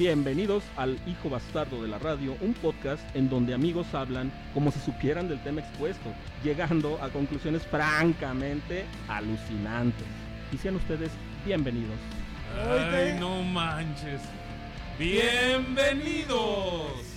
Bienvenidos al Hijo Bastardo de la Radio, un podcast en donde amigos hablan como si supieran del tema expuesto, llegando a conclusiones francamente alucinantes. Y sean ustedes bienvenidos. Ay, no manches. Bienvenidos.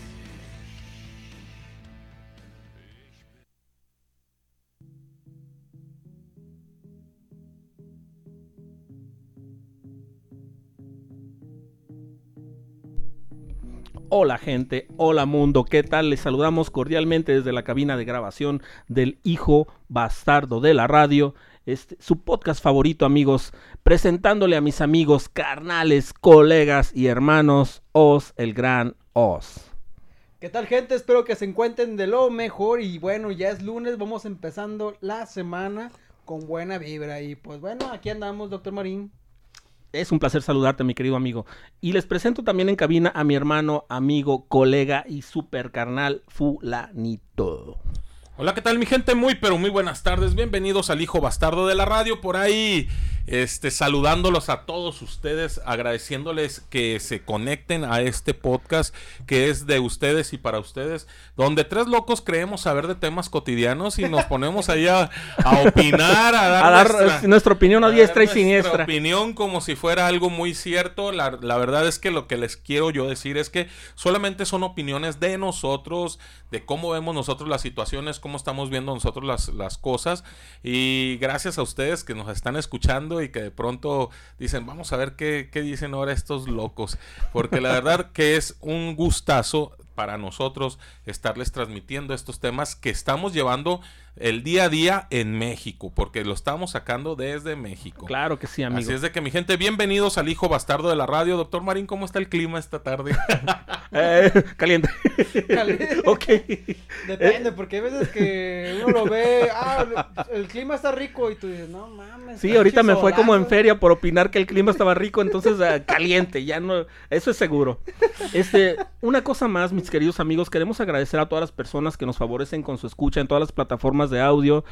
Hola gente, hola mundo, ¿qué tal? Les saludamos cordialmente desde la cabina de grabación del Hijo Bastardo de la Radio, este, su podcast favorito amigos, presentándole a mis amigos, carnales, colegas y hermanos, Oz, el gran Oz. ¿Qué tal gente? Espero que se encuentren de lo mejor y bueno, ya es lunes, vamos empezando la semana con buena vibra y pues bueno, aquí andamos, doctor Marín. Es un placer saludarte, mi querido amigo. Y les presento también en cabina a mi hermano, amigo, colega y super carnal Fulanito. Hola, ¿qué tal mi gente? Muy, pero muy buenas tardes. Bienvenidos al Hijo Bastardo de la Radio. Por ahí, este, saludándolos a todos ustedes, agradeciéndoles que se conecten a este podcast que es de ustedes y para ustedes, donde tres locos creemos saber de temas cotidianos y nos ponemos ahí a, a opinar, a dar, A dar nuestra- eh, nuestra opinión a diestra y nuestra siniestra. opinión como si fuera algo muy cierto. La, la verdad es que lo que les quiero yo decir es que solamente son opiniones de nosotros, de cómo vemos nosotros las situaciones, cómo estamos viendo nosotros las, las cosas. Y gracias a ustedes que nos están escuchando y que de pronto dicen, vamos a ver qué, qué dicen ahora estos locos. Porque la verdad que es un gustazo para nosotros estarles transmitiendo estos temas que estamos llevando el día a día en México, porque lo estamos sacando desde México. Claro que sí, amigo. Así es de que mi gente, bienvenidos al hijo bastardo de la radio. Doctor Marín, ¿cómo está el clima esta tarde? Eh, caliente. Caliente. ok. Depende, porque hay veces que uno lo ve, ah, el clima está rico y tú dices, no mames. Sí, ahorita me fue como en chisolazo". feria por opinar que el clima estaba rico, entonces ah, caliente, ya no, eso es seguro. Este, una cosa más, queridos amigos, queremos agradecer a todas las personas que nos favorecen con su escucha en todas las plataformas de audio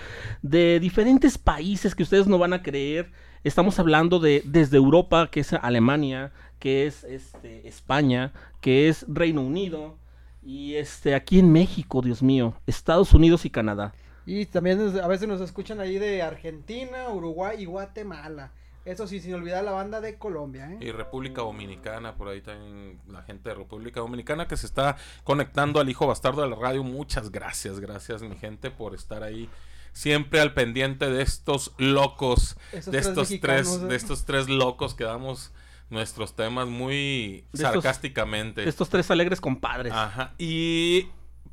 de diferentes países que ustedes no van a creer. Estamos hablando de desde Europa, que es Alemania, que es este, España, que es Reino Unido y este aquí en México, Dios mío, Estados Unidos y Canadá. Y también a veces nos escuchan ahí de Argentina, Uruguay y Guatemala. Eso sí, sin olvidar la banda de Colombia, ¿eh? y República Dominicana, por ahí también la gente de República Dominicana que se está conectando al hijo bastardo de la radio. Muchas gracias, gracias mi gente por estar ahí siempre al pendiente de estos locos, Esos de tres estos tres, ¿eh? de estos tres locos que damos nuestros temas muy De estos- sarcásticamente. Estos tres alegres compadres. Ajá. Y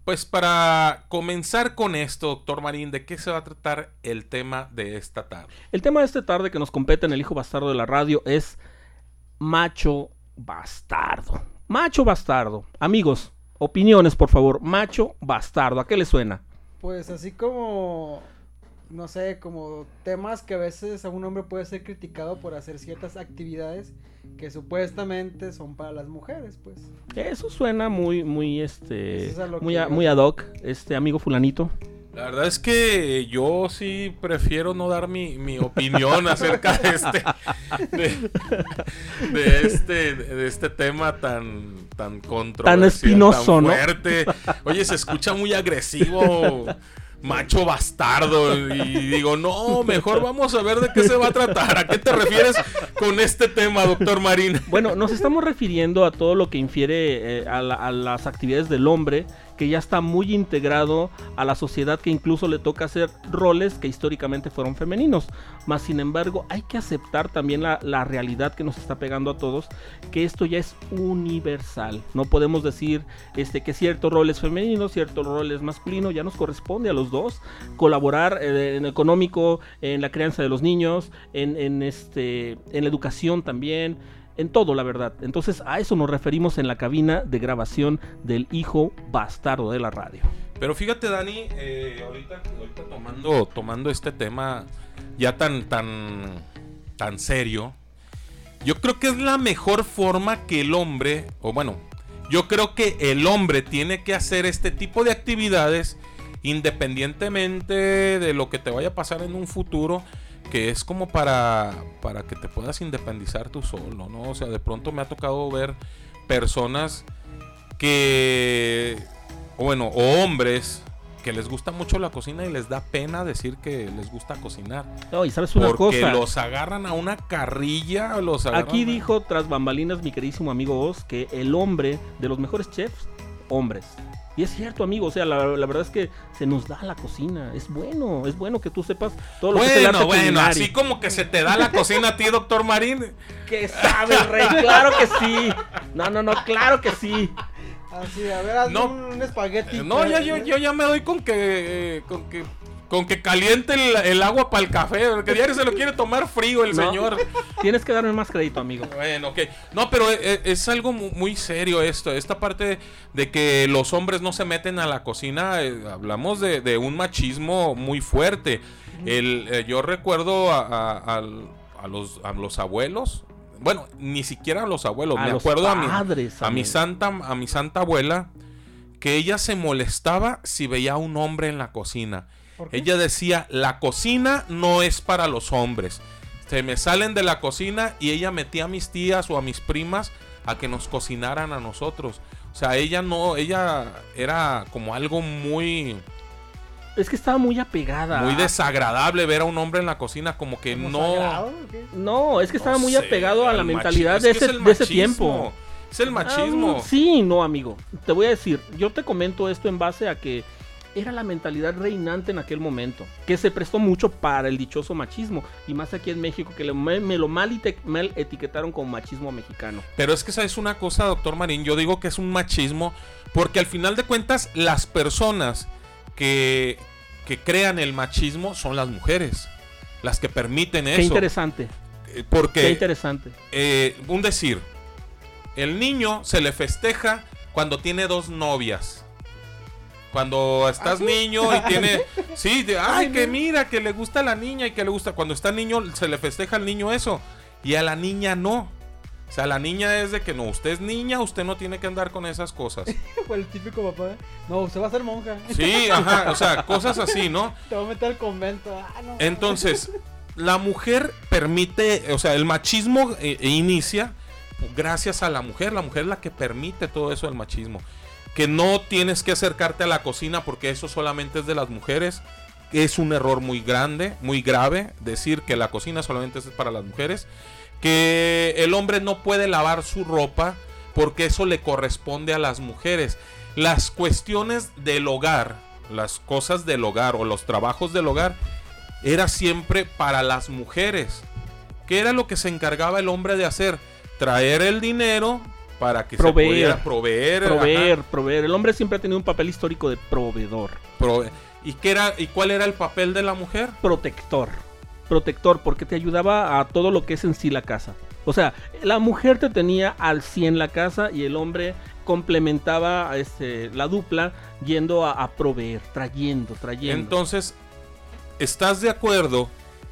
pues para comenzar con esto, doctor Marín, ¿de qué se va a tratar el tema de esta tarde? El tema de esta tarde que nos compete en el hijo bastardo de la radio es macho bastardo. Macho bastardo. Amigos, opiniones, por favor. Macho bastardo. ¿A qué le suena? Pues así como, no sé, como temas que a veces a un hombre puede ser criticado por hacer ciertas actividades que supuestamente son para las mujeres, pues. Eso suena muy, muy, este, es muy, a- muy ad hoc, este amigo fulanito. La verdad es que yo sí prefiero no dar mi, mi opinión acerca de este de, de este de este tema tan tan controversial, espinoso, tan ¿no? fuerte. Oye, se escucha muy agresivo, macho bastardo y digo, "No, mejor vamos a ver de qué se va a tratar. ¿A qué te refieres con este tema, doctor Marín?" Bueno, nos estamos refiriendo a todo lo que infiere eh, a, la- a las actividades del hombre, que ya está muy integrado a la sociedad que incluso le toca hacer roles que históricamente fueron femeninos. Más sin embargo, hay que aceptar también la, la realidad que nos está pegando a todos, que esto ya es universal. No podemos decir este, que cierto rol es femenino, cierto rol es masculino, ya nos corresponde a los dos colaborar eh, en económico, en la crianza de los niños, en, en, este, en la educación también en todo, la verdad. Entonces a eso nos referimos en la cabina de grabación del hijo bastardo de la radio. Pero fíjate, Dani, eh, ahorita, tomando, tomando este tema ya tan, tan, tan serio, yo creo que es la mejor forma que el hombre, o bueno, yo creo que el hombre tiene que hacer este tipo de actividades independientemente de lo que te vaya a pasar en un futuro, que es como para, para que te puedas independizar tú solo, ¿no? O sea, de pronto me ha tocado ver personas que, bueno, o hombres que les gusta mucho la cocina y les da pena decir que les gusta cocinar. No, y sabes una porque cosa. los agarran a una carrilla, los agarran Aquí a- dijo tras bambalinas mi queridísimo amigo Oz que el hombre de los mejores chefs, hombres. Y es cierto, amigo, o sea, la, la verdad es que se nos da la cocina. Es bueno, es bueno que tú sepas todo lo que es el arte Bueno, bueno, así como que se te da la cocina a ti, doctor Marín. Que sabe, rey, claro que sí. No, no, no, claro que sí. Así, a ver, hazme No. un, un espagueti. Eh, No, ya yo, yo ya me doy con que eh, con que con que caliente el, el agua para el café, porque diario se lo quiere tomar frío el No. señor. Tienes que darme más crédito, amigo. Bueno, ok. No, pero e- e- es, algo mu- muy serio esto. Esta parte de que los hombres no se meten a la cocina, eh, hablamos de, de un machismo muy fuerte. El, eh, yo recuerdo a, a- al- a los, a los abuelos. Bueno, ni siquiera a los abuelos. A me los acuerdo a mi, padres, a mi santa, a mi santa abuela que ella se molestaba si veía a un hombre en la cocina. Ella decía, la cocina no es para los hombres. Se me salen de la cocina y ella metía a mis tías o a mis primas a que nos cocinaran a nosotros. O sea, ella no, ella era como algo muy, Es que estaba muy apegada. muy desagradable ver a un hombre en la cocina, como que ¿Como no. sagrado? No, es que estaba no muy sé, apegado a la machismo. mentalidad Es de que ese, es el de ese machismo. tiempo. Es el machismo. Ah, sí, no, amigo. Te voy a decir, yo te comento esto en base a que era la mentalidad reinante en aquel momento, que se prestó mucho para el dichoso machismo, y más aquí en México, que le- me, me lo mal, etiquetaron como machismo mexicano. Pero es que esa es una cosa, doctor Marín. Yo digo que es un machismo porque al final de cuentas las personas que, que crean el machismo son las mujeres. Las que permiten Qué eso. interesante, Eh, qué Porque, interesante. eh, un decir, el niño se le festeja cuando tiene dos novias. Cuando estás niño y tiene... Sí, de, ay, que mira, que le gusta a la niña y que le gusta... Cuando está niño se le festeja al niño eso. Y a la niña no. O sea, la niña es de que no, usted es niña, usted no tiene que andar con esas cosas. El típico papá. No, usted va a ser monja. Sí, ajá, o sea, cosas así, ¿no? Te va a meter al convento. Ah, no. Entonces, la mujer permite, o sea, el machismo eh, eh, inicia gracias a la mujer. La mujer es la que permite todo eso del machismo. Que no tienes que acercarte a la cocina porque eso solamente es de las mujeres. Es un error muy grande, muy grave, decir que la cocina solamente es para las mujeres. Que el hombre no puede lavar su ropa porque eso le corresponde a las mujeres. Las cuestiones del hogar, las cosas del hogar o los trabajos del hogar, era siempre para las mujeres. ¿Qué era lo que se encargaba el hombre de hacer? Traer el dinero para que Proveer. se pudiera proveer. Proveer, ajá, proveer. El hombre siempre ha tenido un papel histórico de proveedor, prove- ¿Y, qué era, ¿Y cuál era el papel de la mujer? protector. Protector, porque te ayudaba a todo lo que es en sí la casa. O sea, la mujer te tenía al 100 la casa y el hombre complementaba este, la dupla yendo a, a proveer, trayendo, trayendo. Entonces, ¿estás de acuerdo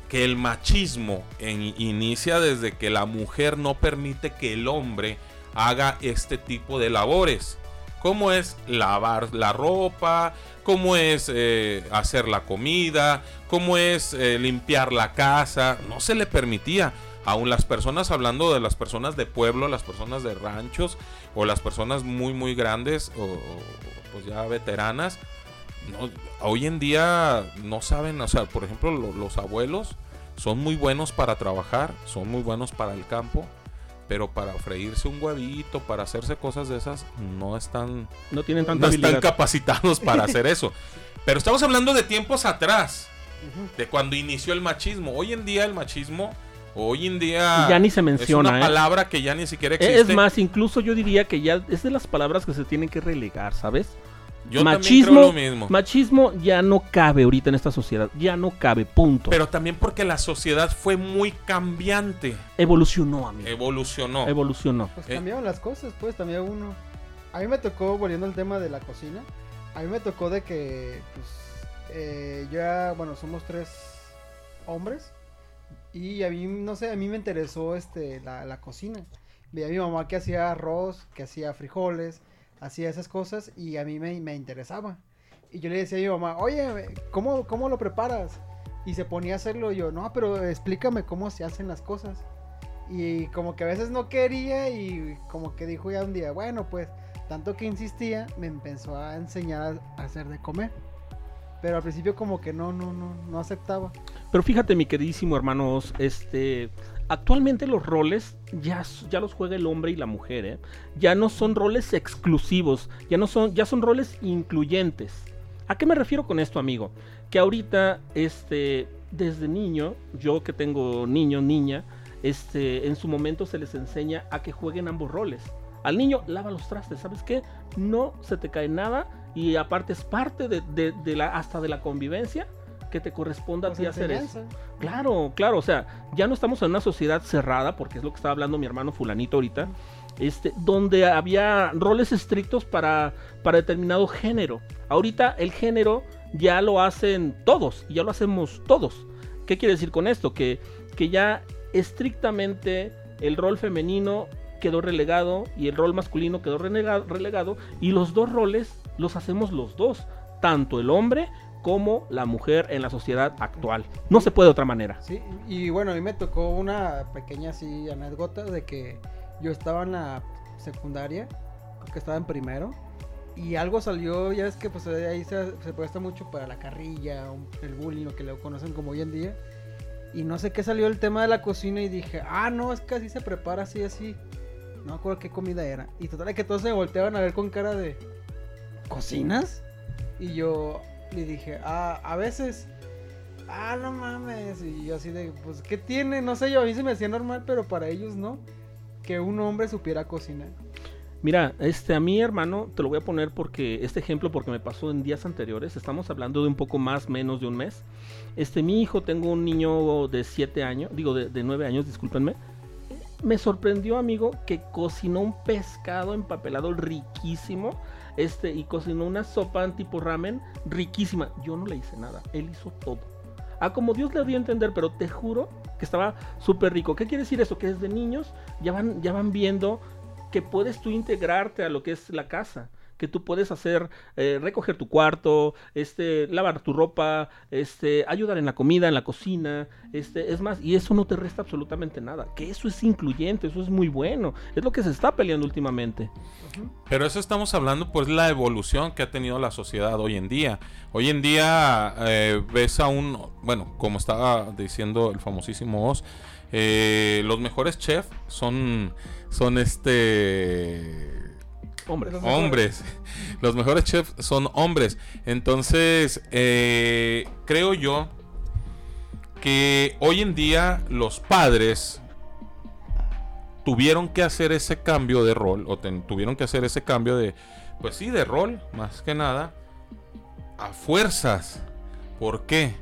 que el machismo en- inicia desde que la mujer no permite que el hombre haga este tipo de labores? ¿Cómo es lavar la ropa? ¿Cómo es eh, hacer la comida? ¿Cómo es eh, limpiar la casa? No se le permitía. Aún las personas, hablando de las personas de pueblo, las personas de ranchos o las personas muy, muy grandes o, pues ya veteranas, no, hoy en día no saben, o sea, por ejemplo, lo- los abuelos son muy buenos para trabajar, son muy buenos para el campo, pero para freírse un huevito, para hacerse cosas de esas, no están, no tienen tanta no están capacitados para hacer eso. Pero estamos hablando de tiempos atrás, de cuando inició el machismo. Hoy en día el machismo, hoy en día Ya ni se es menciona, una ¿eh? palabra que ya ni siquiera existe. Es más, incluso yo diría que ya es de las palabras que se tienen que relegar, ¿sabes? Yo machismo, también creo lo mismo. machismo ya no cabe ahorita en esta sociedad, ya no cabe, punto. Pero también porque la sociedad fue muy cambiante. evolucionó, amigo. Evolucionó. Evolucionó. Pues Eh. cambiaron las cosas, pues también uno. A mí me tocó, volviendo al tema de la cocina, a mí me tocó de que, pues, eh, ya, bueno, somos tres hombres y a mí, no sé, a mí me interesó este, la, la cocina. Veía a mi mamá que hacía arroz, que hacía frijoles, hacía esas cosas y a mí me, me interesaba. Y yo le decía a mi mamá, oye, ¿cómo, ¿cómo lo preparas? Y se ponía a hacerlo yo, no, pero explícame cómo se hacen las cosas. Y como que a veces no quería y como que dijo ya un día, bueno, pues tanto que insistía, me empezó a enseñar a hacer de comer. Pero al principio como que no, no, no, no aceptaba. Pero fíjate, mi queridísimo hermanos, este, actualmente los roles ya, ya los juega el hombre y la mujer, ¿eh? Ya no son roles exclusivos, ya no son, ya son roles incluyentes. ¿A qué me refiero con esto, amigo? Que ahorita, este, desde niño, yo que tengo niño, niña, este, en su momento se les enseña a que jueguen ambos roles. Al niño, lava los trastes, ¿sabes qué? No se te cae nada y aparte es parte de- de la, hasta de la convivencia que te corresponda Pues a ti hacer eso. Claro, claro, o sea, ya no estamos en una sociedad cerrada, porque es lo que estaba hablando mi hermano fulanito ahorita, este, donde había roles estrictos para, para determinado género. Ahorita el género ya lo hacen todos, y ya lo hacemos todos. ¿Qué quiere decir con esto? Que, que ya estrictamente el rol femenino quedó relegado y el rol masculino quedó relegado y los dos roles los hacemos los dos, tanto el hombre como la mujer en la sociedad actual. No se puede de otra manera. Sí, y bueno, a mí me tocó una pequeña así anécdota de que yo estaba en la secundaria, creo que estaba en primero, y algo salió, ya es que pues ahí se, presta mucho para la carrilla, el bullying, lo que lo conocen como hoy en día. Y no sé qué salió el tema de la cocina y dije, ah, no, es que así se prepara, así, así. No me acuerdo qué comida era. Y total, que todos se volteaban a ver con cara de, ¿cocinas? Y yo le dije, ah, a veces, ah, no mames. Y yo así de, pues, ¿qué tiene? No sé, yo a mí se me hacía normal, pero para ellos no. Que un hombre supiera cocinar. Mira, este a mi hermano te lo voy a poner porque este ejemplo porque me pasó en días anteriores. Estamos hablando de un poco más menos de un mes. Este mi hijo tengo un niño de 7 años, digo de, de 9 años, discúlpenme. Me sorprendió, amigo, que cocinó un pescado empapelado riquísimo. Este, y cocinó una sopa tipo ramen riquísima. Yo no le hice nada, él hizo todo. A como Dios le dio a entender, pero te juro que estaba súper rico. ¿Qué quiere decir eso? Que desde niños ya van, ya van viendo que puedes tú integrarte a lo que es la casa. Que tú puedes hacer, eh, recoger tu cuarto, este, lavar tu ropa, este, ayudar en la comida, en la cocina, este, es más, y eso no te resta absolutamente nada. Que eso es incluyente, eso es muy bueno. Es lo que se está peleando últimamente. Pero eso estamos hablando, pues, la evolución que ha tenido la sociedad hoy en día. Hoy en día eh, ves a un, bueno, como estaba diciendo el famosísimo Oz, eh, los mejores chefs son, son este Hombre, Los hombres. Los mejores chefs son hombres. Entonces, eh, creo yo que hoy en día los padres tuvieron que hacer ese cambio de rol, o ten- tuvieron que hacer ese cambio de, pues sí, de rol, más que nada, a fuerzas. ¿Por qué?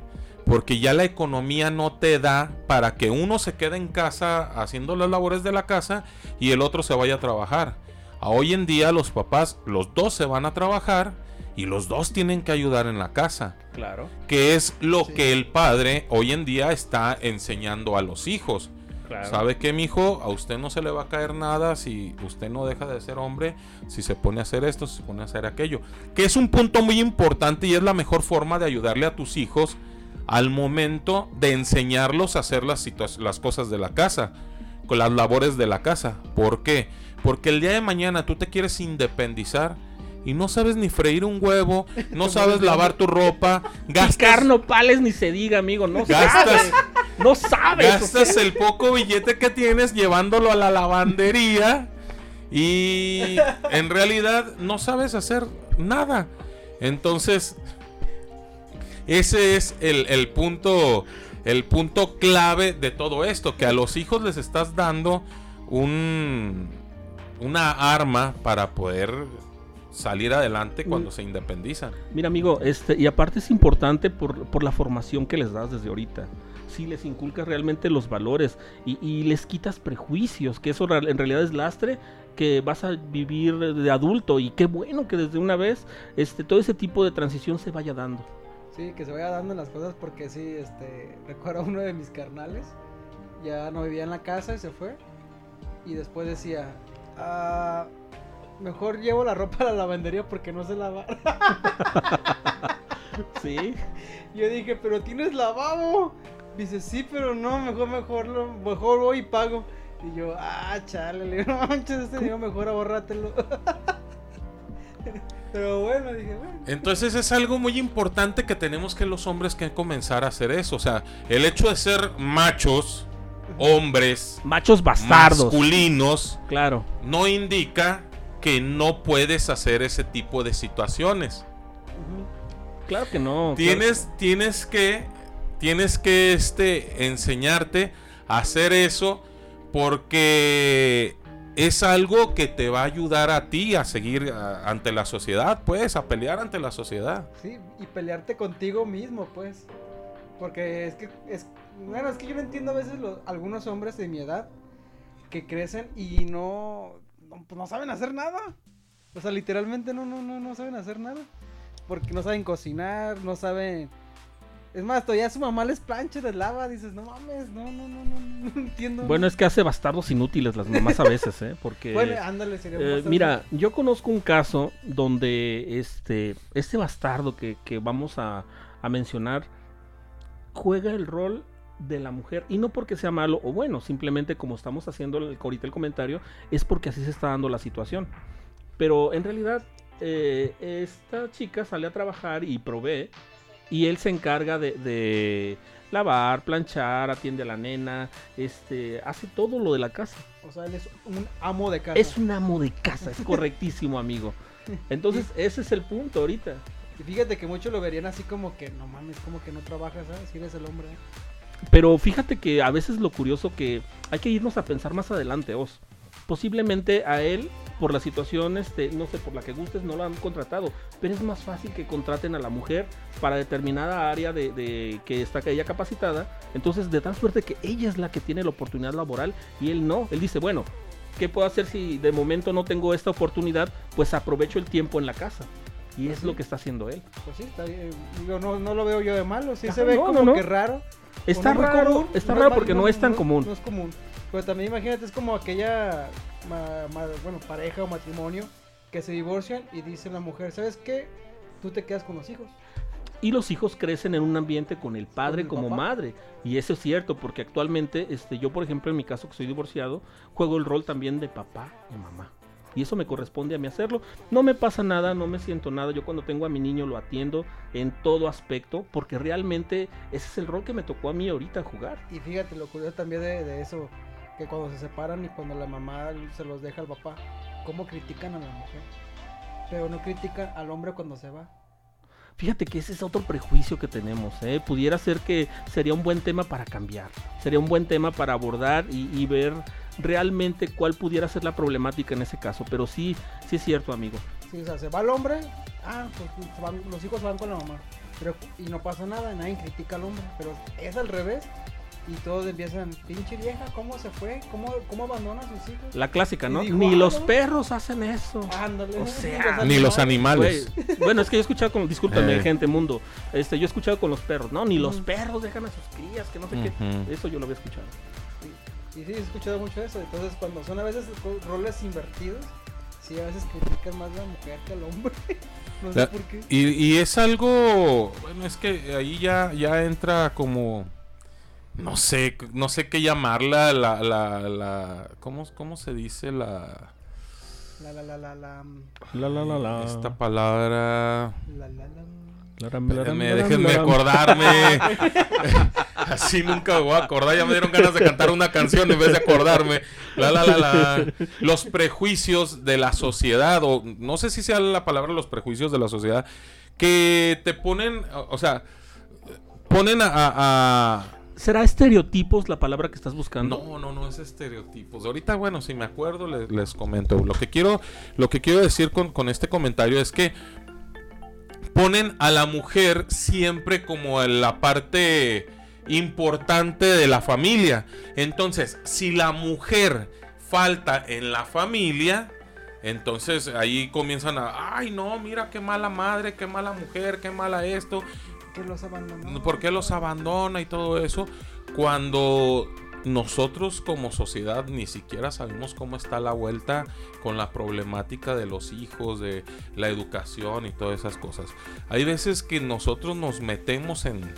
Porque ya la economía no te da para que uno se quede en casa haciendo las labores de la casa y el otro se vaya a trabajar. A hoy en día los papás, los dos se van a trabajar y los dos tienen que ayudar en la casa, claro, que es lo Sí. que el padre hoy en día está enseñando a los hijos. claro. ¿Sabe qué, mijo? A usted no se le va a caer nada si usted no deja de ser hombre, si se pone a hacer esto, si se pone a hacer aquello. Que es un punto muy importante y es la mejor forma de ayudarle a tus hijos al momento de enseñarlos a hacer las, las cosas de la casa, con las labores de la casa. ¿Por qué? Porque el día de mañana tú te quieres independizar y no sabes ni freír un huevo, no sabes lavar tu ropa, gastas, Picar nopales ni se diga, amigo, no gastas, sabes. No sabes. gastas el poco billete que tienes llevándolo a la lavandería y en realidad no sabes hacer nada. Entonces, ese es el, el punto el punto clave de todo esto, que a los hijos les estás dando un una arma para poder salir adelante cuando se independizan. Mira, amigo, este, y aparte es importante por, por la formación que les das desde ahorita. Si les inculcas realmente los valores y, y les quitas prejuicios, que eso en realidad es lastre que vas a vivir de adulto y qué bueno que desde una vez este todo ese tipo de transición se vaya dando. Sí, que se vaya dando las cosas porque sí, este, recuerdo a uno de mis carnales, ya no vivía en la casa y se fue. Y después decía, "Ah, mejor llevo la ropa a la lavandería porque no sé lavar. Sí. Yo dije, pero tienes lavabo. Dice, sí, pero no, mejor, mejor, lo- mejor voy y pago. Y yo, ah, chale, le digo, no manches, este dinero mejor ahorrátelo. pero bueno, dije, bueno. Entonces es algo muy importante que tenemos que los hombres que comenzar a hacer eso. O sea, el hecho de ser machos, hombres, Machos bastardos. masculinos, Claro. no indica que no puedes hacer ese tipo de situaciones. Claro que no. claro. Tienes, tienes que, tienes que este, enseñarte a hacer eso porque es algo que te va a ayudar a ti a seguir a- ante la sociedad, pues, a pelear ante la sociedad. Sí, y pelearte contigo mismo, pues. Porque es que, es, bueno, es que yo no entiendo a veces los, algunos hombres de mi edad que crecen y no, no, pues no saben hacer nada. O sea, literalmente no, no, no, no saben hacer nada. Porque no saben cocinar, no saben... Es más, todavía su mamá les plancha, les lava, dices, no mames, no, no, no, no, no entiendo. Bueno, es que hace bastardos inútiles las mamás a veces, ¿eh? Porque... Bueno, ándale, sería Eh, mira, yo conozco un caso donde este, este bastardo que, que vamos a, a mencionar juega el rol de la mujer y no porque sea malo o bueno, simplemente como estamos haciendo el, ahorita el comentario, es porque así se está dando la situación. Pero en realidad eh, esta chica sale a trabajar y provee y él se encarga de, de lavar, planchar, atiende a la nena, este, hace todo lo de la casa. O sea, él es un amo de casa. Es un amo de casa, es correctísimo, amigo. Entonces, ese es el punto ahorita. Y fíjate que muchos lo verían así como que, no mames, como que no trabajas, ¿sabes? Si eres el hombre. Pero fíjate que a veces lo curioso que hay que irnos a pensar más adelante, Os. Posiblemente a él, por la situación, este, no sé, por la que gustes, no lo han contratado. Pero es más fácil que contraten a la mujer para determinada área de, de que está ella capacitada. Entonces, de tal suerte que ella es la que tiene la oportunidad laboral y él no. Él dice, bueno, ¿qué puedo hacer si de momento no tengo esta oportunidad? Pues aprovecho el tiempo en la casa. Y es lo que está haciendo él. Pues sí, está bien. Digo, no, no lo veo yo de malo. Sí Ajá, se ve no, como no. que raro. Está no raro, común, está no raro porque no, es tan común. No es común. Pero también imagínate, es como aquella ma- ma- bueno, pareja o matrimonio que se divorcian y dice la mujer, ¿sabes qué? Tú te quedas con los hijos. Y los hijos crecen en un ambiente con el padre como papá. madre. Y eso es cierto, porque actualmente, este, yo por ejemplo, en mi caso que soy divorciado, juego el rol también de papá y mamá. Y eso me corresponde a mí hacerlo. No me pasa nada, no me siento nada. Yo cuando tengo a mi niño lo atiendo en todo aspecto, porque realmente ese es el rol que me tocó a mí ahorita jugar. Y fíjate, lo curioso también de, de eso, que cuando se separan y cuando la mamá se los deja al papá, cómo critican a la mujer. Pero no critican al hombre cuando se va. Fíjate que ese es otro prejuicio que tenemos. ¿eh? Pudiera ser que sería un buen tema para cambiar. Sería un buen tema para abordar y, y ver realmente cuál pudiera ser la problemática en ese caso. Pero sí, sí es cierto, amigo. Sí, o sea, se va el hombre, ah, pues van- los hijos van con la mamá. Pero, y no pasa nada, nadie critica al hombre. Pero es al revés. Y todos empiezan, pinche vieja, ¿cómo se fue? ¿Cómo, cómo abandona a sus hijos? La clásica, ¿no? Ni "Ah, los no". perros hacen eso. Ándale. O sea, Ni los animales. Bueno, es que yo he escuchado con, discúlpame, Eh. gente, mundo. Este, yo he escuchado con los perros, no, ni los perros dejan a sus crías, que no sé qué. Eso yo lo había escuchado. Y sí, he escuchado mucho eso. Entonces, cuando son a veces roles invertidos, sí, a veces critican más a la mujer que al hombre. no sé La- por qué. Y, y es algo, bueno, es que ahí ya, ya entra como, no sé, no sé qué llamarla, la, la, la, ¿cómo, cómo se dice la, La, la, la, la, la, mm, La la la la. esta palabra? la, la, la. Déjenme laram. acordarme. Así nunca me voy a acordar. Ya me dieron ganas de cantar una canción en vez de acordarme. La, la, la, la. Los prejuicios de la sociedad, o no sé si sea la palabra los prejuicios de la sociedad, que te ponen, o o sea, ponen a, a- ¿Será estereotipos la palabra que estás buscando? No, no, no es estereotipos. Ahorita, bueno, si me acuerdo, les, les comento. Lo que quiero, lo que quiero decir con, con este comentario es que ponen a la mujer siempre como la parte importante de la familia. Entonces, si la mujer falta en la familia, entonces ahí comienzan a, ay no, mira qué mala madre, qué mala mujer, qué mala esto, Que los abandonó. ¿por qué los abandona y todo eso? Cuando nosotros como sociedad ni siquiera sabemos cómo está la vuelta con la problemática de los hijos, de la educación y todas esas cosas. Hay veces que nosotros nos metemos en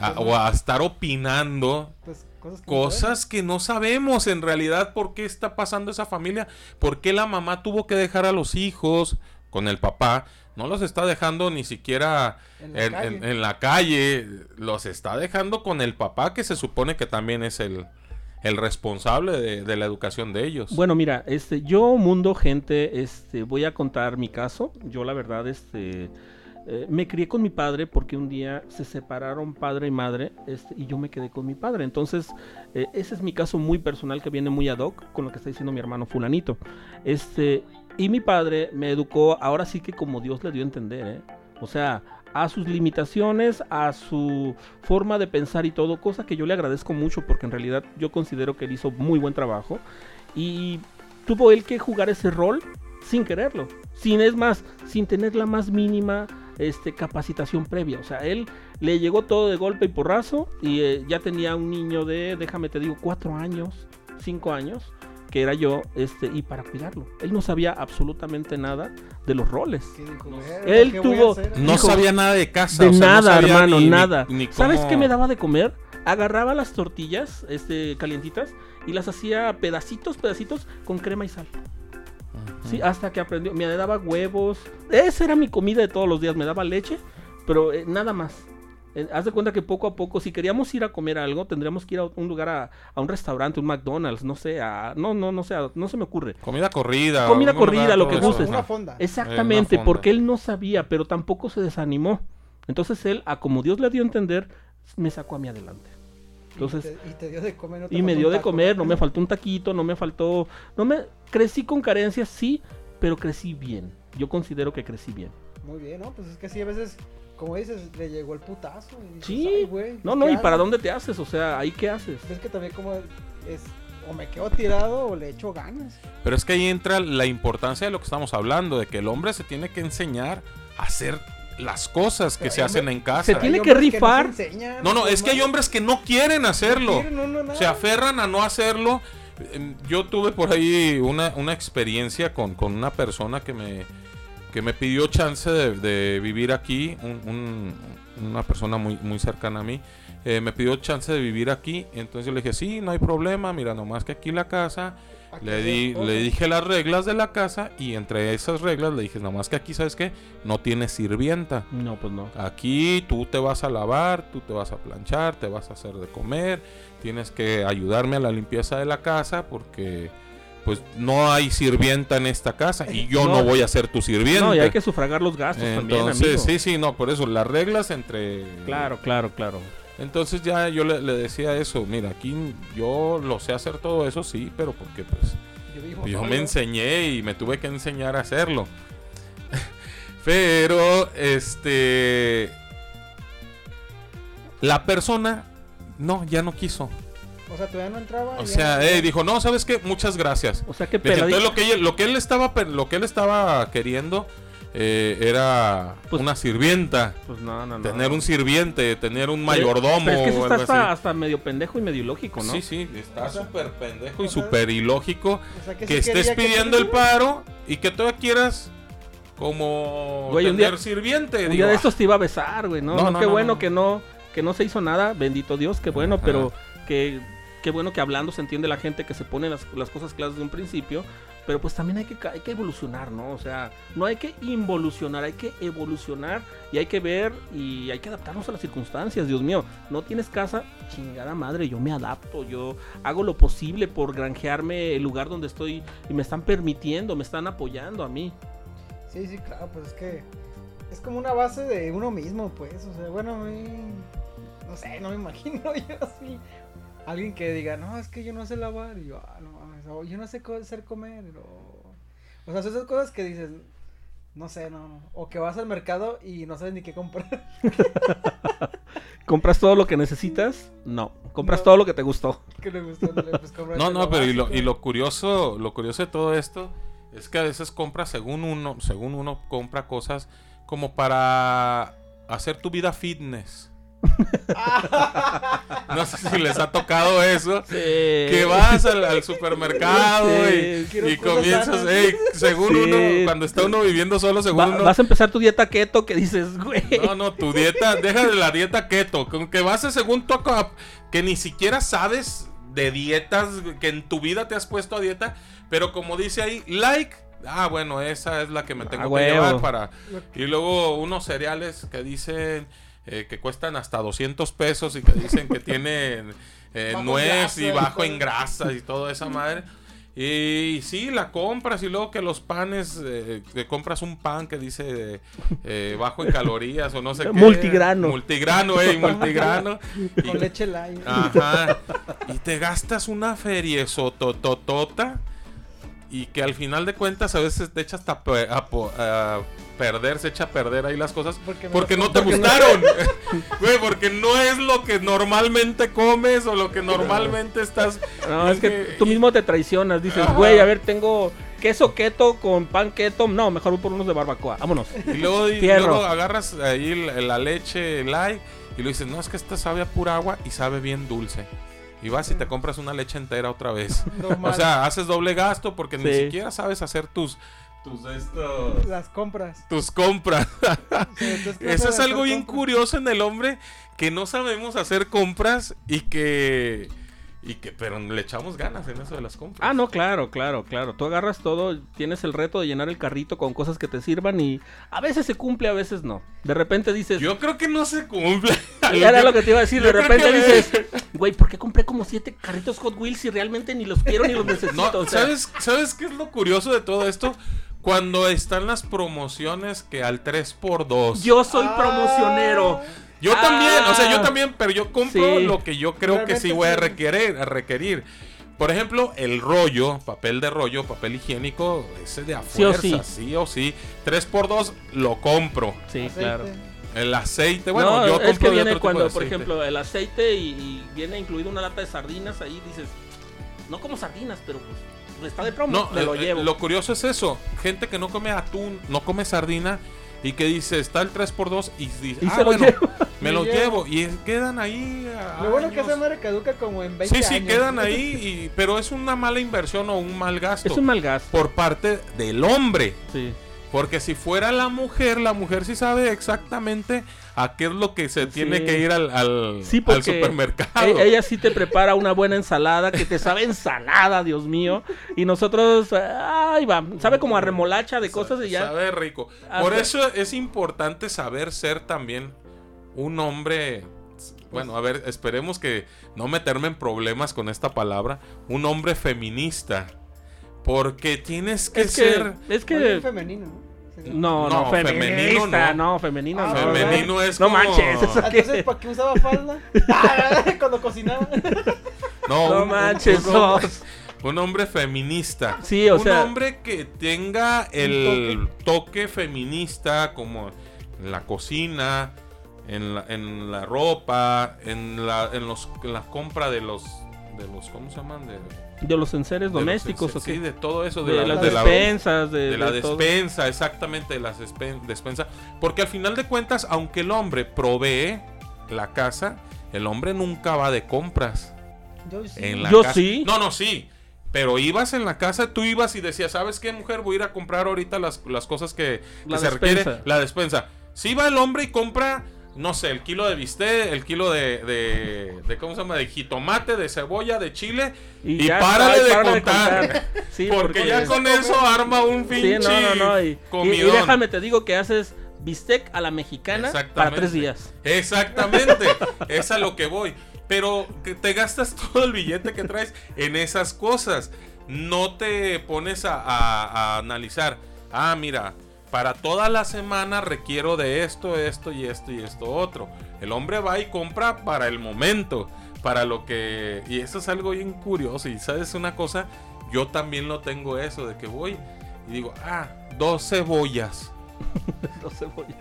a- o a estar opinando pues, cosas que no cosas que no sabemos en realidad por qué está pasando esa familia, por qué la mamá tuvo que dejar a los hijos con el papá, no los está dejando ni siquiera En la en, calle. en- en la calle, los está dejando con el papá que se supone que también es el, el responsable de, de la educación de ellos. Bueno, mira, este, yo, mundo, gente, este, voy a contar mi caso. Yo, la verdad, este, eh, me crié con mi padre porque un día se separaron padre y madre, este, y yo me quedé con mi padre. Entonces, eh, ese es mi caso muy personal que viene muy ad hoc con lo que está diciendo mi hermano fulanito. Este, y mi padre me educó, ahora sí que como Dios le dio a entender, ¿eh? O sea, a sus limitaciones, a su forma de pensar y todo, cosa que yo le agradezco mucho porque en realidad yo considero que él hizo muy buen trabajo y tuvo él que jugar ese rol sin quererlo, sin es más, sin tener la más mínima este, capacitación previa, o sea, él le llegó todo de golpe y porrazo y eh, ya tenía un niño de, déjame te digo, cuatro años, cinco años, que era yo, este, y para cuidarlo, él no sabía absolutamente nada de los roles. Que dijo, No sé. "Verga, Él ¿qué voy a tuvo- hacer?" no dijo, sabía nada de casa. De o sea, no nada, sabía hermano, ni- nada. ni ¿Sabes cómo- qué me daba de comer? Agarraba las tortillas, este, calientitas, y las hacía pedacitos, pedacitos, con crema y sal. Ujú. Sí, hasta que aprendió. Me daba huevos. Esa era mi comida de todos los días. Me daba leche, pero eh, nada más. Eh, haz de cuenta que poco a poco, si queríamos ir a comer algo, tendríamos que ir a un lugar, a, a un restaurante, un McDonald's, no sé, a, no, no, no sé, a- no se me ocurre. Comida corrida. Comida corrida, lo que eso. gustes. Una fonda. Exactamente, Eh, una fonda. porque él no sabía, pero tampoco se desanimó. Entonces él, a como Dios le dio a entender, me sacó a mí adelante. Entonces, y, te, y te dio de comer. no te y me dio de comer, no me faltó un taquito, no me faltó, no me crecí con carencias, sí, pero crecí bien. Yo considero que crecí bien. Muy bien, ¿no? Pues es que sí, a veces, como dices, le llegó el putazo. y dices, Sí. "Ay, güey, No, ¿qué no, ¿y hago?". para dónde te haces? O sea, ¿ahí qué haces? Ves que también como es, o me quedo tirado o le echo ganas. Pero es que ahí entra la importancia de lo que estamos hablando, de que el hombre se tiene que enseñar a hacer las cosas que Pero se hacen en casa. Se tiene que rifar. no, enseñan, No, no, es que hay hombres que no quieren hacerlo. quieren, no, no, no. Se aferran a no hacerlo. Eh, Yo tuve por ahí una, una experiencia con, con una persona que me, que me pidió chance de, de vivir aquí, un- un- una persona muy, muy cercana a mí. eh, me pidió chance de vivir aquí, entonces yo le dije, sí, no hay problema, mira, nomás que aquí la casa, Aquí le, di, le dije las reglas de la casa y entre esas reglas le dije, nomás que aquí, ¿sabes qué? No tienes sirvienta. No, pues no. Aquí tú te vas a lavar, tú te vas a planchar, te vas a hacer de comer, tienes que ayudarme a la limpieza de la casa porque pues no hay sirvienta en esta casa y yo no, No. voy a ser tu sirviente. No, y hay que sufragar los gastos también, Entonces, sí, sí, no, por eso las reglas entre Claro, claro, claro. Entonces ya yo le, le decía eso, mira, aquí yo lo sé hacer todo eso, sí, pero porque pues Yo, yo me enseñé y me tuve que enseñar a hacerlo. Pero, este. La persona, no, ya no quiso. O sea, todavía no entraba. O sea, eh, dijo, no, ¿sabes qué? Muchas gracias. O sea, que Dije. Entonces, lo que, ella- lo que él estaba, lo que él estaba queriendo eh, era Pues- una sirvienta. Pues no, no, no. Tener un sirviente, tener un mayordomo. pero es que eso o está algo hasta, así. hasta medio pendejo y medio ilógico, ¿no? Sí, sí, está O sea, súper pendejo y o sea, súper ilógico o sea, que sí estés quería que pidiendo el paro y que todavía quieras como Güey, un tener día- sirviente. Un Digo, día de ah, estos te iba a besar, güey, ¿no? No, No, no, qué no, bueno no. que no que no se hizo nada, bendito Dios, qué bueno, Ajá. pero que qué bueno que hablando se entiende la gente que se pone las, cosas claras de un principio, pero pues también hay que hay que evolucionar, ¿no? O sea, no hay que involucionar, hay que evolucionar y hay que ver y hay que adaptarnos a las circunstancias, Dios mío. No tienes casa, chingada madre, yo me adapto, yo hago lo posible por granjearme el lugar donde estoy y me están permitiendo, me están apoyando a mí. Sí, sí, claro, pues es que es como una base de uno mismo, pues. O sea, bueno, mí. no sé, no me imagino yo así. Alguien que diga, no, es que yo no sé lavar. Y yo, ah, no o yo no sé hacer comer. O, o sea, son esas cosas que dices, no sé, no, no. O que vas al mercado y no sabes ni qué comprar. ¿Compras todo lo que necesitas? No. ¿Compras No. todo lo que te gustó? que le gustó, pues compras No, lo no, pero y lo, y lo curioso, lo curioso de todo esto es que a veces compra según uno, según uno compra cosas como para hacer tu vida fitness. No sé si les ha tocado eso. Que vas al, al supermercado Sí, y, comienzas, según Sí. uno, cuando está uno viviendo solo, según Va- uno, vas a empezar tu dieta keto que dices, güey. no, no, tu dieta, deja de la dieta keto, con que vas a según tu que ni siquiera sabes de dietas que en tu vida te has puesto a dieta, pero como dice ahí, like, ah, bueno, esa es la que me Ah, tengo que huevo. llevar para y luego unos cereales que dicen eh, que cuestan hasta 200 pesos y que dicen que tienen eh, nuez y y bajo todo. en grasa y toda esa madre. Y sí, la compras y luego que los panes, eh, que compras un pan que dice eh, bajo en calorías o no sé qué. Multigrano. Multigrano, ey, multigrano. Y- Con leche light. Ajá. Y te gastas una feria sotototota y que al final de cuentas a veces te echas a, a perder, se echa a perder ahí las cosas Porque porque no te gustaron. Güey, porque no es lo que normalmente comes o lo que normalmente estás... No, es que tú mismo te traicionas. Dices, Ajá. güey, a ver, tengo queso keto con pan keto. No, mejor voy por unos de barbacoa. Vámonos. Y luego, y luego agarras ahí la, la leche light y lo dices, no, es que esta sabe a pura agua y sabe bien dulce. Y vas y te compras una leche entera otra vez. Normal. O sea, haces doble gasto porque ni siquiera sabes hacer tus tus estos las compras. tus compras. Sí, Eso es algo bien compras. curioso en el hombre que no sabemos hacer compras y que y que pero le echamos ganas en eso de las compras. Ah, no, claro, claro, claro. Tú agarras todo, tienes el reto de llenar el carrito con cosas que te sirvan y a veces se cumple, a veces no. De repente dices, Yo creo que no se cumple. era lo que te iba a decir, yo de repente que- dices, güey, ¿por qué compré como siete carritos Hot Wheels si realmente ni los quiero ni los necesito? No, O sea, ¿sabes, ¿Sabes qué es lo curioso de todo esto? Cuando están las promociones que al 3x2. Yo soy Ah. promocionero. Yo Ah. también, o sea, yo también, pero yo compro Sí. lo que yo creo que sí voy a requerir, a requerir. Por ejemplo, el rollo, papel de rollo, papel higiénico, ese de a Sí o fuerza, sí. sí o sí. 3x2 lo compro. Sí, Aceite. claro. El aceite, bueno, no, yo compro es que de viene otro tipo cuando, de por ejemplo, el aceite y, y viene incluido una lata de sardinas, ahí dices, no como sardinas, pero pues está de promo, No, me lo eh, llevo. lo curioso es eso. Gente que no come atún, no come sardina y que dice, está el 3x2 y dice, Y ah, bueno, lleva. me Me lo llevo. llevo. Y quedan ahí. a- Lo bueno que años. esa madre caduca como en 20 Sí, sí, años. quedan ahí, y- pero es una mala inversión o un mal gasto Es un mal gasto. por parte del hombre. Sí. Porque si fuera la mujer, la mujer sí sabe exactamente a qué es lo que se tiene Sí. que ir al, al, Sí, al porque supermercado. E- ella sí te prepara una buena ensalada, que te sabe ensalada, Dios mío. Y nosotros, ay, va, sabe como a remolacha de cosas y ya. Sabe rico. Hasta- Por eso es importante saber ser también un hombre. Bueno, a ver, esperemos que no meterme en problemas con esta palabra. Un hombre feminista. Porque tienes que Es que, ser. es que, femenino, ¿no? No, no, femenino no, no. femenino Ah, no. Femenino no. es No como- manches, eso qué. Entonces, ¿para qué usaba falda? Ah, Cuando cocinaba. No, No un- manches, un hombre-. Un hombre feminista. Sí, o un sea- hombre que tenga el toque. feminista como en la cocina, en la, en la ropa, en la, en los, en la compra de los, de los, ¿cómo se llaman? De, De los enseres de los domésticos, ense- ¿o qué? Sí, de todo eso, de, de, la, las de la- despensas, de, de la de todo. despensa, exactamente, de las despen- despensa. Porque al final de cuentas, aunque el hombre provee la casa, el hombre nunca va de compras. Yo sí. En la Yo casa. sí. No, no, sí. Pero ibas en la casa, tú ibas y decías, ¿sabes qué, mujer? Voy a ir a comprar ahorita las, las cosas que, que La se despensa. requiere. La despensa. Sí va el hombre y compra, no sé, el kilo de bistec, el kilo de, de, de ¿cómo se llama? De jitomate, de cebolla, de chile. Y, párale de párale contar. Sí, porque, ya con eso arma un Sí, pinche no, no. Y, y- déjame te digo que haces bistec a la mexicana para tres días. Exactamente, es a lo que voy. Pero te gastas todo el billete que traes en esas cosas. No te pones a, a- a analizar. Ah, mira, para toda la semana requiero de esto, esto y esto y esto otro. El hombre va y compra para el momento, para lo que... Y eso es algo bien curioso. Y sabes una cosa, yo también lo tengo eso, de que voy y digo, ah, dos cebollas, No cebollas.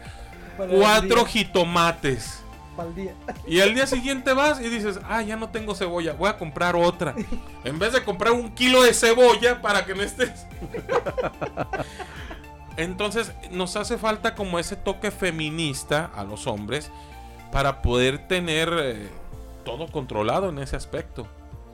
Cuatro jitomates. para el día. Y al día siguiente vas y dices, ah, ya no tengo cebolla, voy a comprar otra. En vez de comprar un kilo de cebolla para que no estés. Entonces nos hace falta como ese toque feminista a los hombres para poder tener eh, todo controlado en ese aspecto.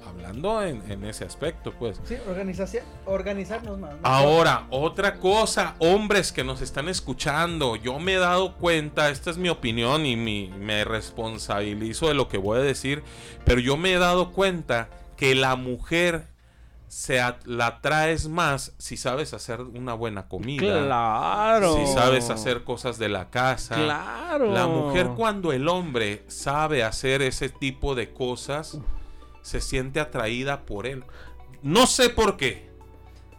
Hablando en, en ese aspecto, pues. Sí, organización, organizarnos más. ¿no? Ahora, otra cosa, hombres que nos están escuchando, yo me he dado cuenta, esta es mi opinión y mi- me responsabilizo de lo que voy a decir, pero yo me he dado cuenta que la mujer se la traes más si sabes hacer una buena comida, Claro. si sabes hacer cosas de la casa. Claro. La mujer cuando el hombre sabe hacer ese tipo de cosas, se siente atraída por él. No sé por qué.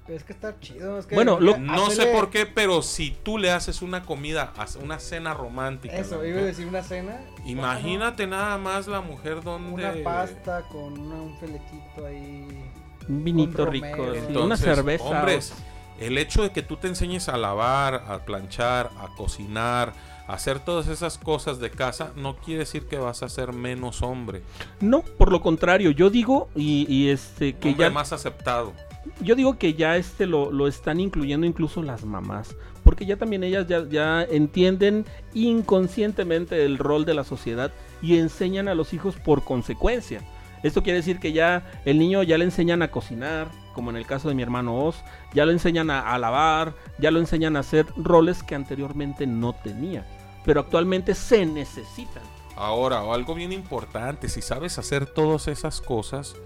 Pero es que está chido. Es que Bueno, lo- No sé por qué, pero si tú le haces una comida, una cena romántica. Eso, mujer, iba a decir una cena. Imagínate nada más la mujer donde. Una pasta con una- un filetito ahí. Un vinito rico. Entonces, una cerveza. Hombres, el hecho de que tú te enseñes a lavar, a planchar, a cocinar, a hacer todas esas cosas de casa, no quiere decir que vas a ser menos hombre. No, por lo contrario, yo digo y, y este que hombre ya más aceptado. yo digo que ya este lo, lo están incluyendo incluso las mamás, porque ya también ellas ya, ya entienden inconscientemente el rol de la sociedad y enseñan a los hijos por consecuencia. Esto quiere decir que ya el niño ya le enseñan a cocinar, como en el caso de mi hermano Oz, ya lo enseñan a, a lavar, ya lo enseñan a hacer roles que anteriormente no tenía, pero actualmente se necesitan. Ahora, algo bien importante, si sabes hacer todas esas cosas,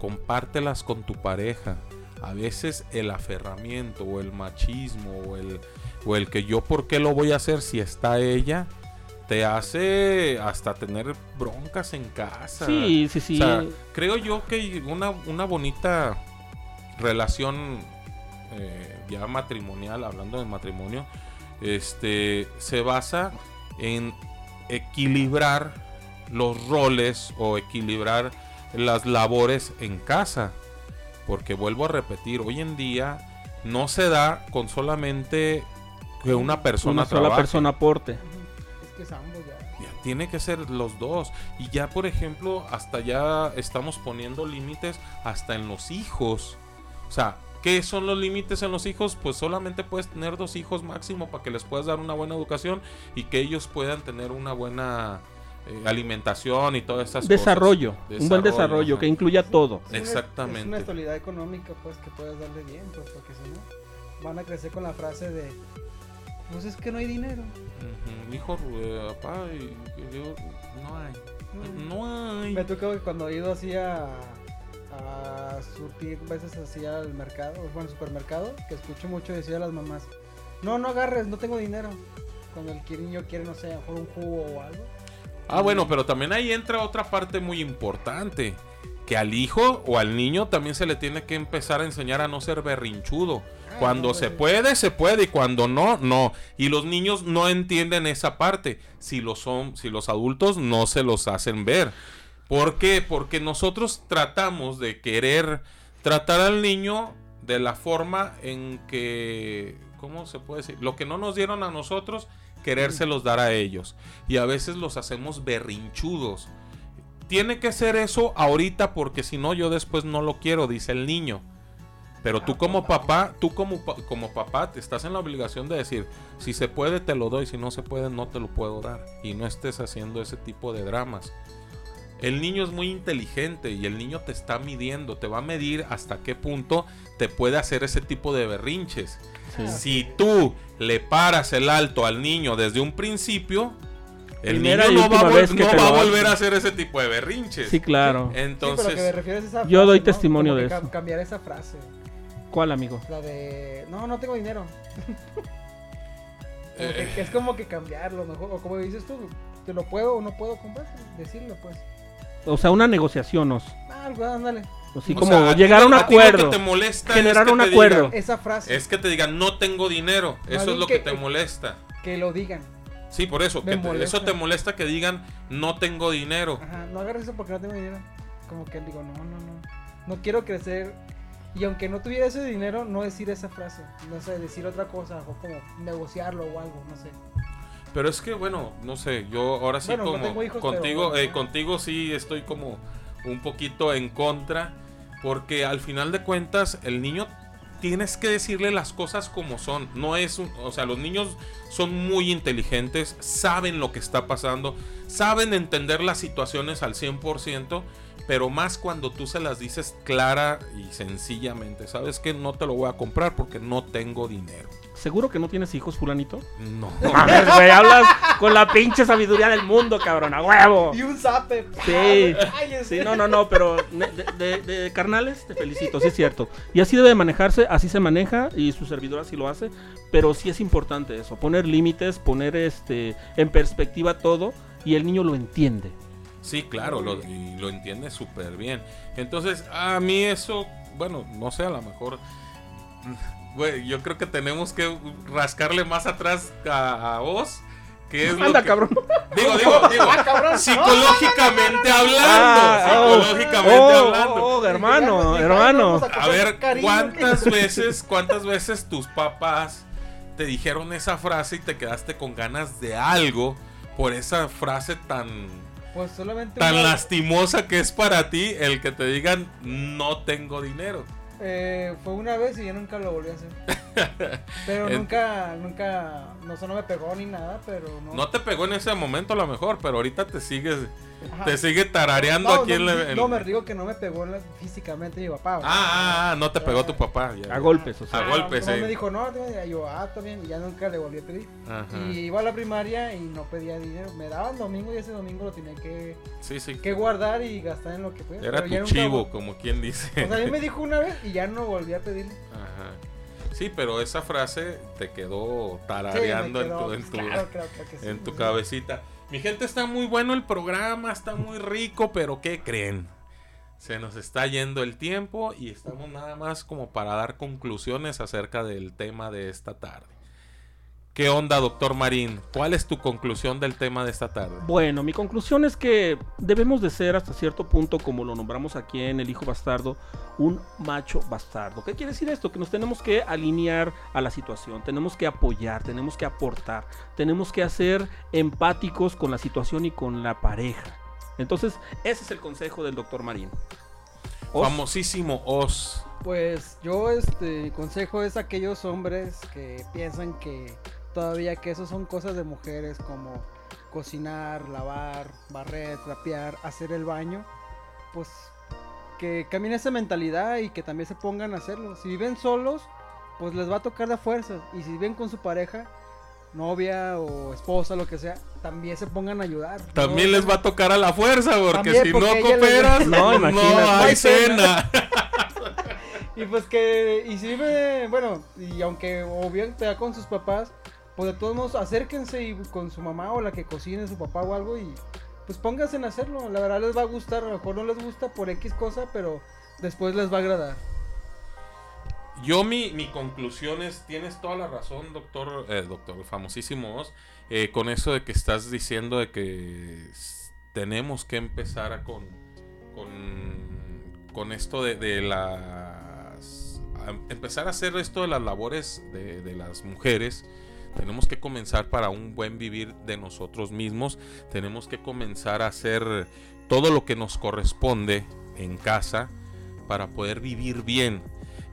compártelas con tu pareja. A veces el aferramiento o el machismo o el, o el que yo por qué lo voy a hacer si está ella, te hace hasta tener broncas en casa. Sí, sí, sí. O sea, creo yo que una, una bonita relación eh, ya matrimonial, hablando de matrimonio, este se basa en equilibrar los roles o equilibrar las labores en casa. Porque vuelvo a repetir, hoy en día no se da con solamente que una persona una sola trabaje. persona aporte. Es que es ambos ya. Ya, tiene que ser los dos. Y ya, por ejemplo, hasta ya estamos poniendo límites hasta en los hijos. O sea, ¿qué son los límites en los hijos? Pues solamente puedes tener dos hijos máximo para que les puedas dar una buena educación y que ellos puedan tener una buena eh, alimentación y todas esas Desarrollo, cosas. un buen desarrollo ajá. que incluya todo. Exactamente. Es una estabilidad económica, pues, que puedes darle bien, pues, porque si no, van a crecer con la frase de, pues es que no hay dinero. Eh, papá, y- yo- no hay. No hay. Me tocado que cuando he ido así a, a surtir veces así al mercado, bueno, supermercado, que escucho mucho decir a las mamás, no, no agarres, no tengo dinero. Cuando el niño quiere, no sé, a mejor un jugo o algo. Ah, bueno, pero también ahí entra otra parte muy importante. Que al hijo o al niño también se le tiene que empezar a enseñar a no ser berrinchudo. Cuando se puede, se puede y cuando no, no. Y los niños no entienden esa parte. Si los son, si los adultos no se los hacen ver. ¿Por qué? Porque nosotros tratamos de querer tratar al niño de la forma en que, ¿cómo se puede decir? Lo que no nos dieron a nosotros, querérselos dar a ellos. Y a veces los hacemos berrinchudos. Tiene que ser eso ahorita porque si no yo después no lo quiero, dice el niño. Pero tú como papá. tú como, pa- como papá, te estás en la obligación de decir, si se puede te lo doy, si no se puede no te lo puedo dar. Y no estés haciendo ese tipo de dramas. El niño es muy inteligente y el niño te está midiendo, te va a medir hasta qué punto te puede hacer ese tipo de berrinches. Sí. Si tú le paras el alto al niño desde un principio, el Primera niño no va, a, última vol- vez que no te va a lo volver a hacer ese tipo de berrinches. Sí, claro. Sí, pero Entonces, que me esa Yo doy ¿no? testimonio Como de eso. cam- Cambiar esa frase. ¿Cuál, amigo? La de, no, no tengo dinero. Eh. que- que es como que cambiarlo mejor. O como dices tú, te lo puedo o no puedo comprar. Decirlo, pues. O sea, una negociación, Os. Ah, algo, ándale. Así O como sea, llegar a un lo que acuerdo. te molesta generar es que un te acuerdo. digan- Esa frase, es que te digan, no tengo dinero. Más Eso es lo que, que- te molesta. que lo digan. Sí, por eso. Que te- eso te molesta que digan, no tengo dinero. Ajá, no agarres eso porque no tengo dinero. Como que digo, no, no, no. No quiero crecer. Y aunque no tuviera ese dinero, no decir esa frase. No sé, decir otra cosa o como negociarlo o algo, no sé. Pero es que, bueno, no sé, yo ahora sí Bueno, no como tengo hijos, contigo, pero- eh, contigo sí estoy como un poquito en contra, porque al final de cuentas el niño tienes que decirle las cosas como son. No es, un- o sea, los niños son muy inteligentes, saben lo que está pasando, saben entender las situaciones al 100%, pero más cuando tú se las dices clara y sencillamente, sabes que no te lo voy a comprar porque no tengo dinero. ¿Seguro que no tienes hijos, fulanito? No. No mames, güey, hablas con la pinche sabiduría del mundo, cabrón, a huevo. Y un zape. Sí, sí, no, no, no, pero de, de- de carnales te felicito, sí es cierto. Y así debe de manejarse, así se maneja y su servidor así lo hace, pero sí es importante eso, poner límites, poner este en perspectiva todo y el niño lo entiende. Sí, claro, lo, y lo entiende súper bien. Entonces, a mí eso, bueno, no sé, a lo mejor, güey, yo creo que tenemos que rascarle más atrás a, a Oz, que es Anda, que- cabrón. Digo, digo, digo, Ah, cabrón. psicológicamente hablando, Ah, oh, psicológicamente oh, hablando. oh, hermano, hermano. A ver. ¿cuántas veces, cuántas veces tus papás te dijeron esa frase y te quedaste con ganas de algo por esa frase tan Pues solamente tan una- lastimosa que es para ti el que te digan no tengo dinero. eh, fue una vez y yo nunca lo volví a hacer. Pero nunca, nunca, no, eso no me pegó ni nada, pero no. No te pegó en ese momento a lo mejor, pero ahorita te sigues Ajá. te sigue tarareando no, aquí no, en la- en- no, me digo que no me pegó en la- físicamente mi papá. Ah, ah, ah, no te pegó tu papá. ya. A golpes, o sea. A golpes, nomás sí. me dijo, no, yo, ah, está bien, y ya nunca le volví a pedir. Ajá. Y iba a la primaria y no pedía dinero. Me daban domingo y ese domingo lo tenía que, Sí, sí. que guardar y gastar en lo que pudiera. Era tu chivo, como quien dice. O sea, a mí me dijo una vez y ya no volví a pedirle. Ajá. Sí, pero esa frase te quedó Sí, tarareando en tu, en tu, claro, claro, claro que sí. en tu cabecita. Mi gente, está muy bueno el programa, está muy rico, pero ¿qué creen? Se nos está yendo el tiempo y estamos nada más como para dar conclusiones acerca del tema de esta tarde. ¿Qué onda, doctor Marín? ¿Cuál es tu conclusión del tema de esta tarde? Bueno, mi conclusión es que debemos de ser hasta cierto punto, como lo nombramos aquí en El Hijo Bastardo, un macho bastardo. ¿Qué quiere decir esto? Que nos tenemos que alinear a la situación, tenemos que apoyar, tenemos que aportar, tenemos que hacer empáticos con la situación y con la pareja. Entonces, ese es el consejo del doctor Marín. Os- Famosísimo Oz. Pues yo, este, mi consejo es a aquellos hombres que piensan que todavía que eso son cosas de mujeres como cocinar, lavar, barrer, trapear, hacer el baño, pues que cambien esa mentalidad y que también se pongan a hacerlo. Si viven solos, pues les va a tocar de fuerzas. Y si viven con su pareja, novia o esposa, lo que sea, también se pongan a ayudar. También No- les va a tocar a la fuerza, porque También, si porque no les- cooperas, No, hay cena. Y pues que, y si vive, bueno, y aunque o bien te da con sus papás, pues de todos modos acérquense y con su mamá o la que cocine su papá o algo y pues pónganse en hacerlo. La verdad les va a gustar, a lo mejor no les gusta por X cosa, pero después les va a agradar. Yo mi, mi conclusión es, tienes toda la razón, doctor, eh, doctor famosísimo eh, con eso de que estás diciendo de que tenemos que empezar a con, con, con esto de, las... empezar a hacer esto de las labores de, de las mujeres. Tenemos que comenzar para un buen vivir de nosotros mismos. Tenemos que comenzar a hacer todo lo que nos corresponde en casa para poder vivir bien.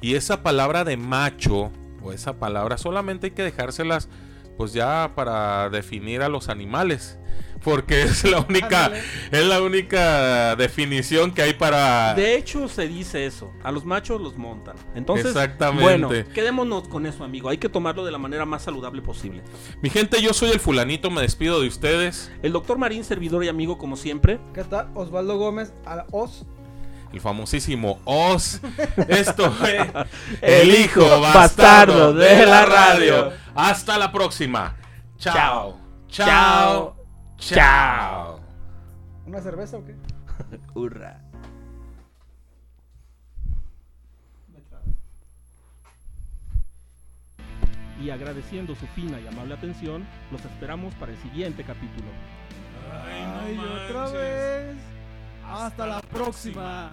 Y esa palabra de macho, o esa palabra, solamente hay que dejárselas, pues ya para definir a los animales. Porque es la única, Ándale. es la única definición que hay para. De hecho, se dice eso. A los machos los montan. Entonces, Exactamente. bueno, quedémonos con eso, amigo. Hay que tomarlo de la manera más saludable posible. Mi gente, yo soy el fulanito, me despido de ustedes. El doctor Marín, servidor y amigo, como siempre. ¿Qué tal? Osvaldo Gómez a la Os. El famosísimo Oz. Esto fue El hijo bastardo de la radio. Hasta la próxima. Chao. Chao. Chao. Chao. ¿Una cerveza o qué? Hurra. Y agradeciendo su fina y amable atención, los esperamos para el siguiente capítulo. Ay, otra vez. Hasta, la próxima.